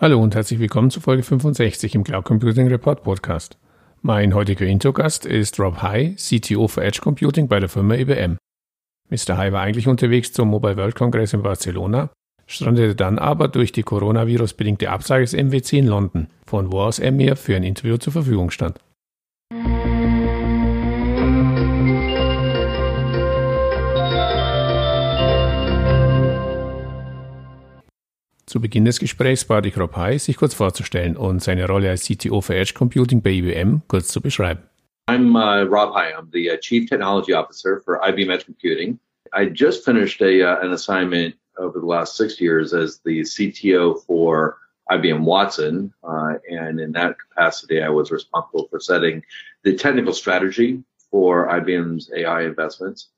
Hallo und herzlich willkommen zu Folge 65 im Cloud Computing Report Podcast. Mein heutiger Intro-Gast ist Rob High, CTO für Edge Computing bei der Firma IBM. Mr. High war eigentlich unterwegs zum Mobile World Congress in Barcelona, strandete dann aber durch die Coronavirus-bedingte Absage des MWC in London, von wo aus er mir für ein Interview zur Verfügung stand. Zu Beginn des Gesprächs bat ich Rob High, sich kurz vorzustellen und seine Rolle als CTO für Edge Computing bei IBM kurz zu beschreiben. I'm uh, Rob High. I'm the uh, Chief Technology Officer for IBM Edge Computing. I just finished a, uh, an assignment over the last six years as the CTO for IBM Watson. Uh, and in that capacity, I was responsible for setting the technical strategy for IBM's AI investments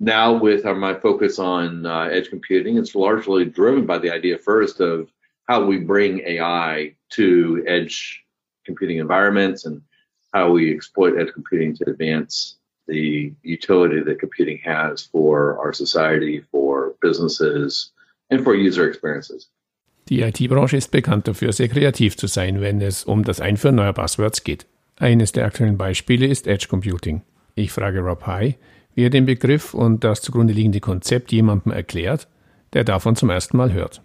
now with my focus on uh, edge computing, it's largely driven by the idea first of how we bring AI to edge computing environments and how we exploit edge computing to advance the utility that computing has for our society, for businesses, and for user experiences. Die IT-Branche ist bekannt dafür, sehr kreativ zu sein, wenn es um das Einführen neuer Buzzwords geht. Eines der aktuellen Beispiele ist Edge Computing. Ich frage Rob High, wie er den Begriff und das zugrunde liegende Konzept jemandem erklärt, der davon zum ersten Mal hört.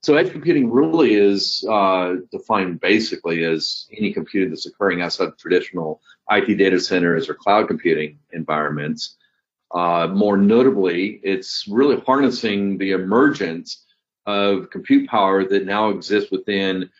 So edge computing really is uh, defined basically as any computing that's occurring outside of traditional IT data centers or cloud computing environments. Uh, more notably, it's really harnessing the emergence of compute power that now exists within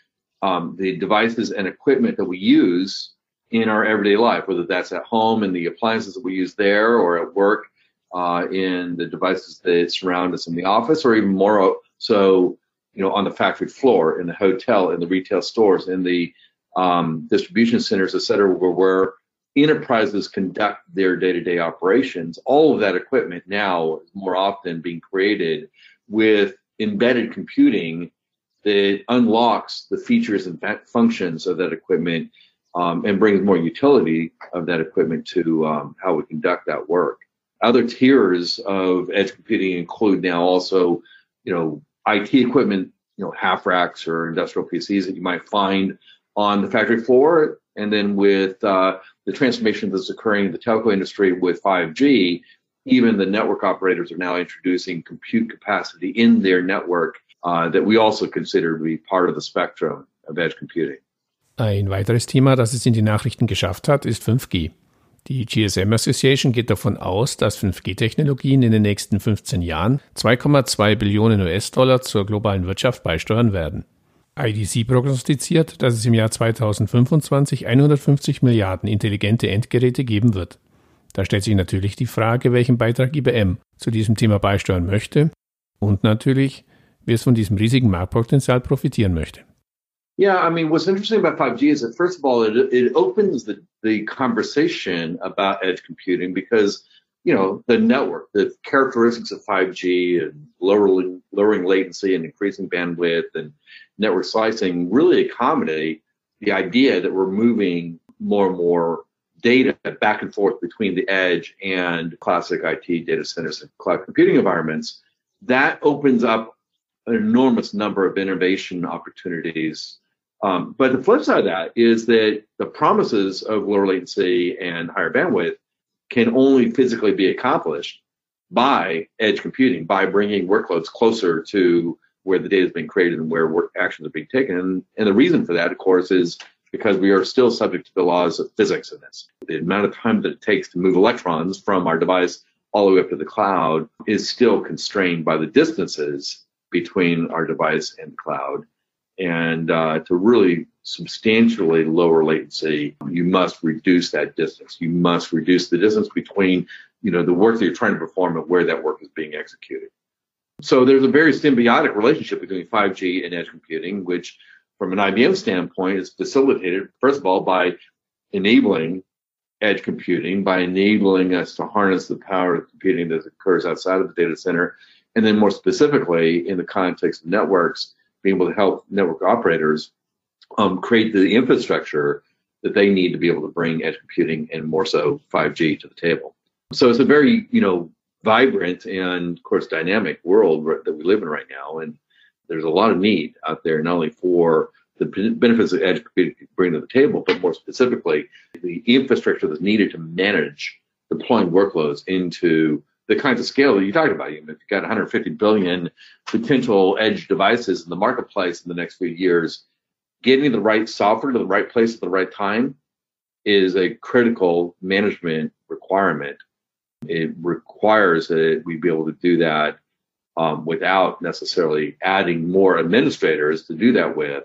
um, the devices and equipment that we use in our everyday life, whether that's at home in the appliances that we use there or at work uh, in the devices that surround us in the office or even more so, you know, on the factory floor, in the hotel, in the retail stores, in the um, distribution centers, et cetera, where, where enterprises conduct their day-to-day operations. All of that equipment now is more often being created with embedded computing that unlocks the features and functions of that equipment um, and brings more utility of that equipment to um, how we conduct that work. Other tiers of edge computing include now also, you know, IT equipment, you know, half racks or industrial PCs that you might find on the factory floor. And then with uh, the transformation that's occurring in the telco industry with 5G, even the network operators are now introducing compute capacity in their network uh, that we also consider to be part of the spectrum of edge computing. Ein weiteres Thema, das es in die Nachrichten geschafft hat, ist 5G. Die GSM Association geht davon aus, dass 5G-Technologien in den nächsten 15 Jahren 2,2 Billionen US-Dollar zur globalen Wirtschaft beisteuern werden. IDC prognostiziert, dass es im Jahr 2025 150 Milliarden intelligente Endgeräte geben wird. Da stellt sich natürlich die Frage, welchen Beitrag IBM zu diesem Thema beisteuern möchte und natürlich, wie es von diesem riesigen Marktpotenzial profitieren möchte. Yeah, I mean, what's interesting about 5G is that first of all, it, it opens the, the conversation about edge computing because, you know, the network, the characteristics of 5G and lowering, lowering latency and increasing bandwidth and network slicing really accommodate the idea that we're moving more and more data back and forth between the edge and classic IT data centers and cloud computing environments. That opens up an enormous number of innovation opportunities um, but the flip side of that is that the promises of lower latency and higher bandwidth can only physically be accomplished by edge computing, by bringing workloads closer to where the data is being created and where work actions are being taken. And, and the reason for that, of course, is because we are still subject to the laws of physics in this. The amount of time that it takes to move electrons from our device all the way up to the cloud is still constrained by the distances between our device and the cloud. And uh, to really substantially lower latency, you must reduce that distance. You must reduce the distance between, you know, the work that you're trying to perform and where that work is being executed. So there's a very symbiotic relationship between 5G and edge computing, which from an IBM standpoint is facilitated, first of all, by enabling edge computing, by enabling us to harness the power of computing that occurs outside of the data center. And then more specifically in the context of networks, being able to help network operators um, create the infrastructure that they need to be able to bring edge computing and more so 5G to the table. So it's a very, you know, vibrant and of course dynamic world that we live in right now. And there's a lot of need out there, not only for the benefits that edge computing can bring to the table, but more specifically, the infrastructure that's needed to manage deploying workloads into the kinds of scale that you talked about. If you've got 150 billion potential edge devices in the marketplace in the next few years, getting the right software to the right place at the right time is a critical management requirement. It requires that we be able to do that um, without necessarily adding more administrators to do that with.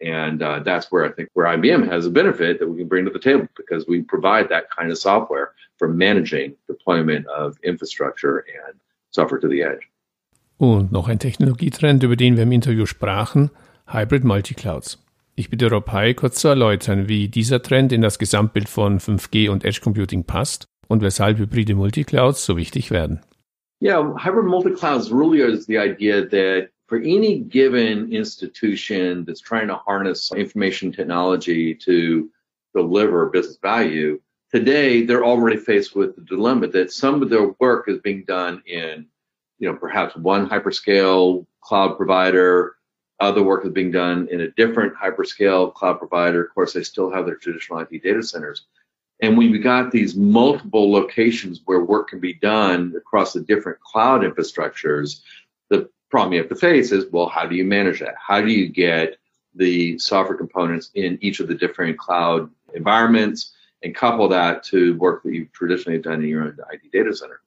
And uh, that's where I think where IBM has a benefit that we can bring to the table because we provide that kind of software for managing deployment of infrastructure and software to the edge. Und noch ein Technologietrend, über den wir im Interview sprachen, Hybrid Multiclouds. Ich bitte Rob Hai kurz zu erläutern, wie dieser Trend in das Gesamtbild von 5G und Edge Computing passt und weshalb hybride Multiclouds so wichtig werden. Yeah, hybrid multi-clouds really is the idea that for any given institution that's trying to harness information technology to deliver business value, today they're already faced with the dilemma that some of their work is being done in, you know, perhaps one hyperscale cloud provider, other work is being done in a different hyperscale cloud provider. Of course, they still have their traditional IT data centers. And when we got these multiple locations where work can be done across the different cloud infrastructures, problem you have to face is, well, how do you manage that? How do you get the software components in each of the different cloud environments and couple that to work that you've traditionally done in your own IT data center?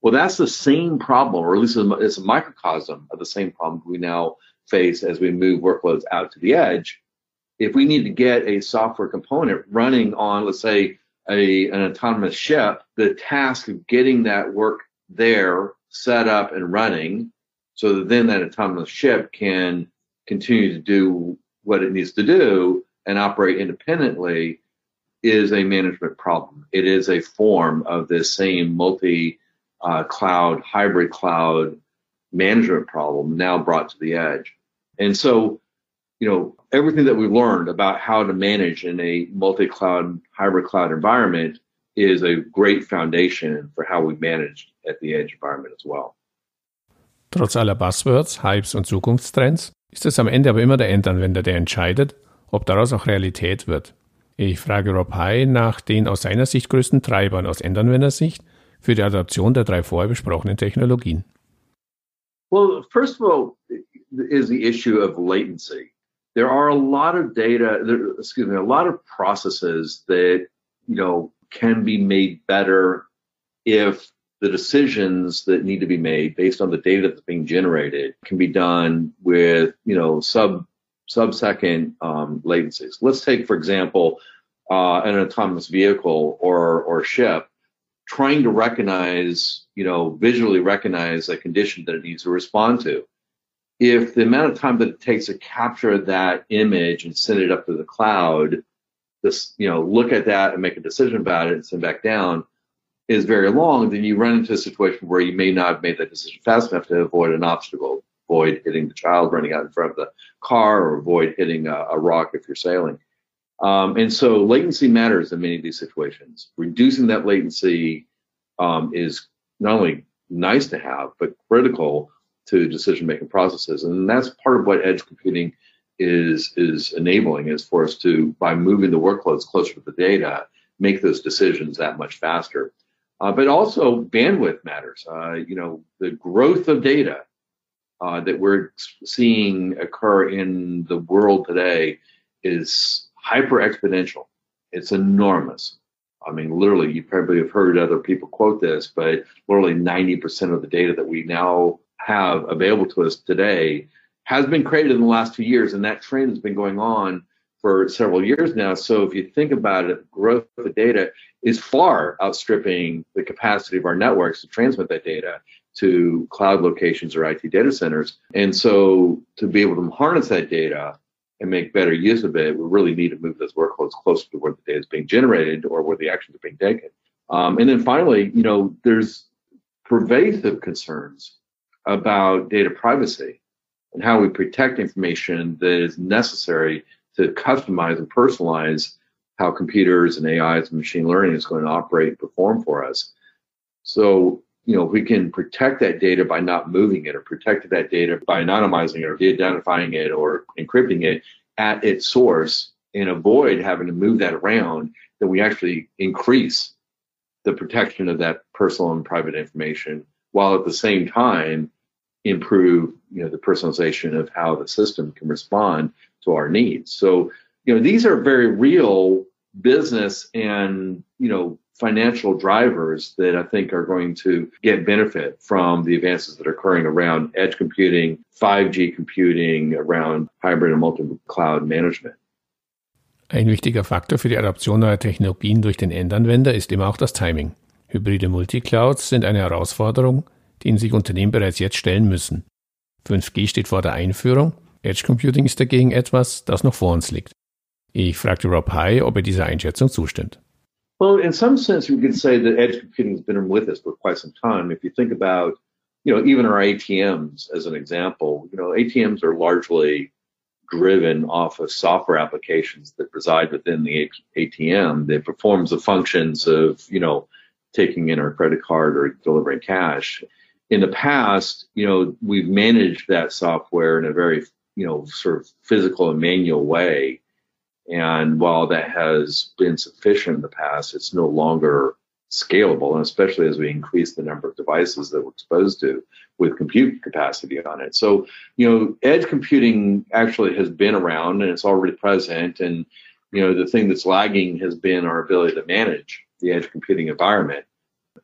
Well, that's the same problem, or at least it's a microcosm of the same problem we now face as we move workloads out to the edge. If we need to get a software component running on, let's say, a, an autonomous ship, the task of getting that work there set up and running so that then that autonomous ship can continue to do what it needs to do and operate independently is a management problem. It is a form of this same multi uh, cloud, hybrid cloud management problem now brought to the edge. And so, you know, everything that we've learned about how to manage in a multi-cloud, hybrid cloud environment is a great foundation for how we manage at the edge environment as well. Trotz aller Buzzwords, Hypes und Zukunftstrends ist es am Ende aber immer der Endanwender, der entscheidet, ob daraus auch Realität wird. Ich frage Rob High nach den aus seiner Sicht größten Treibern aus Endanwendersicht für die Adaption der drei vorher besprochenen Technologien. Well, first of all, is the issue of latency. there are a lot of data, there, excuse me, a lot of processes that, you know, can be made better if the decisions that need to be made based on the data that's being generated can be done with, you know, sub sub-second um, latencies. Let's take, for example, uh, an autonomous vehicle or or ship trying to recognize, you know, visually recognize a condition that it needs to respond to if the amount of time that it takes to capture that image and send it up to the cloud, this, you know, look at that and make a decision about it and send back down is very long, then you run into a situation where you may not have made that decision fast enough to avoid an obstacle, avoid hitting the child running out in front of the car, or avoid hitting a, a rock if you're sailing. Um, and so latency matters in many of these situations. Reducing that latency um, is not only nice to have, but critical to decision making processes. And that's part of what edge computing is is enabling is for us to by moving the workloads closer to the data make those decisions that much faster uh, but also bandwidth matters. Uh, you know the growth of data uh, that we're seeing occur in the world today is hyper exponential. It's enormous. I mean literally you probably have heard other people quote this but literally 90% of the data that we now have available to us today has been created in the last two years, and that trend has been going on for several years now. So if you think about it, growth of the data is far outstripping the capacity of our networks to transmit that data to cloud locations or IT data centers. And so to be able to harness that data and make better use of it, we really need to move those workloads closer to where the data is being generated or where the actions are being taken. Um, and then finally, you know, there's pervasive concerns about data privacy and how we protect information that is necessary to customize and personalize how computers and AIs and machine learning is going to operate and perform for us. So you know, we can protect that data by not moving it or protect that data by anonymizing it or de-identifying it or encrypting it at its source and avoid having to move that around, then we actually increase the protection of that personal and private information while at the same time improve you know the personalization of how the system can respond to our needs so you know these are very real business and you know financial drivers that I think are going to get benefit from the advances that are occurring around edge computing, 5G computing, around hybrid and multi-cloud management. Ein wichtiger Faktor für die Adaption neuer Technologien durch den Endanwender ist immer auch das Timing. Hybride Multiclouds sind eine Herausforderung, denen sich Unternehmen bereits jetzt stellen müssen. 5G steht vor der Einführung, Edge Computing ist dagegen etwas, das noch vor uns liegt. Ich fragte Rob High, ob er dieser Einschätzung zustimmt. Well, in some sense, we could say that edge computing has been with us for quite some time. If you think about, you know, even our ATMs as an example, you know, ATMs are largely driven off of software applications that reside within the ATM that performs the functions of, you know, taking in our credit card or delivering cash. In the past, you know, we've managed that software in a very, you know, sort of physical and manual way. And while that has been sufficient in the past, it's no longer scalable, and especially as we increase the number of devices that we're exposed to with compute capacity on it. So, you know, edge computing actually has been around and it's already present. And, you know, the thing that's lagging has been our ability to manage the edge computing environment.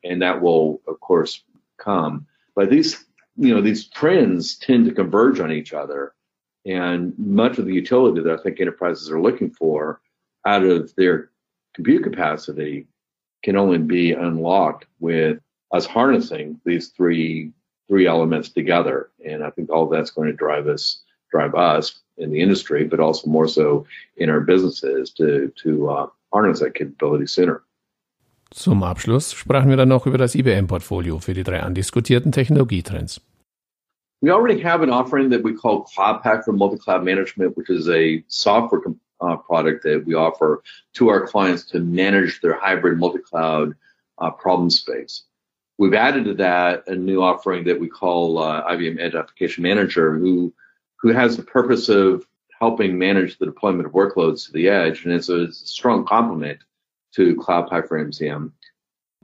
And that will, of course, come. But these, you know, these trends tend to converge on each other. And much of the utility that I think enterprises are looking for out of their compute capacity can only be unlocked with us harnessing these three three elements together. And I think all that's going to drive us drive us in the industry, but also more so in our businesses to to uh, harness that capability sooner. Zum Abschluss sprachen wir dann noch über das IBM-Portfolio für die drei andiskutierten Technologietrends. We already have an offering that we call Cloud Pak for Multi-Cloud Management, which is a software uh, product that we offer to our clients to manage their hybrid multi-cloud uh, problem space. We've added to that a new offering that we call uh, IBM Edge Application Manager, who who has the purpose of helping manage the deployment of workloads to the edge, and it's a, it's a strong complement to Cloud Pak for MCM.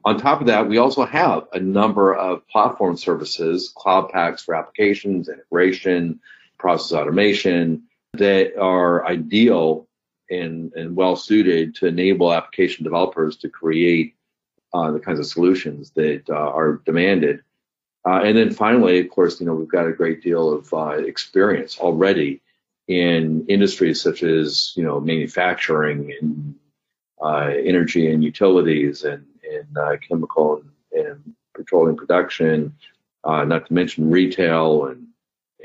On top of that, we also have a number of platform services, cloud paks for applications, integration, process automation that are ideal and, and well suited to enable application developers to create uh, the kinds of solutions that uh, are demanded. Uh, and then finally, of course, you know, we've got a great deal of uh, experience already in industries such as, you know, manufacturing and uh, energy and utilities and in uh, chemical and, and, petroleum production, uh, not to mention retail and,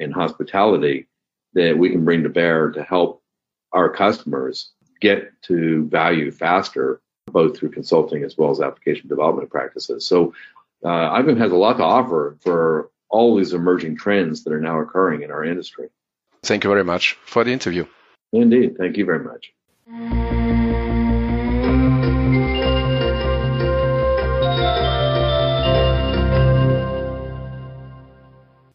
and hospitality, that we can bring to bear to help our customers get to value faster, both through consulting as well as application development practices. So uh, IBM has a lot to offer for all these emerging trends that are now occurring in our industry. Thank you very much for the interview. Indeed. Thank you very much.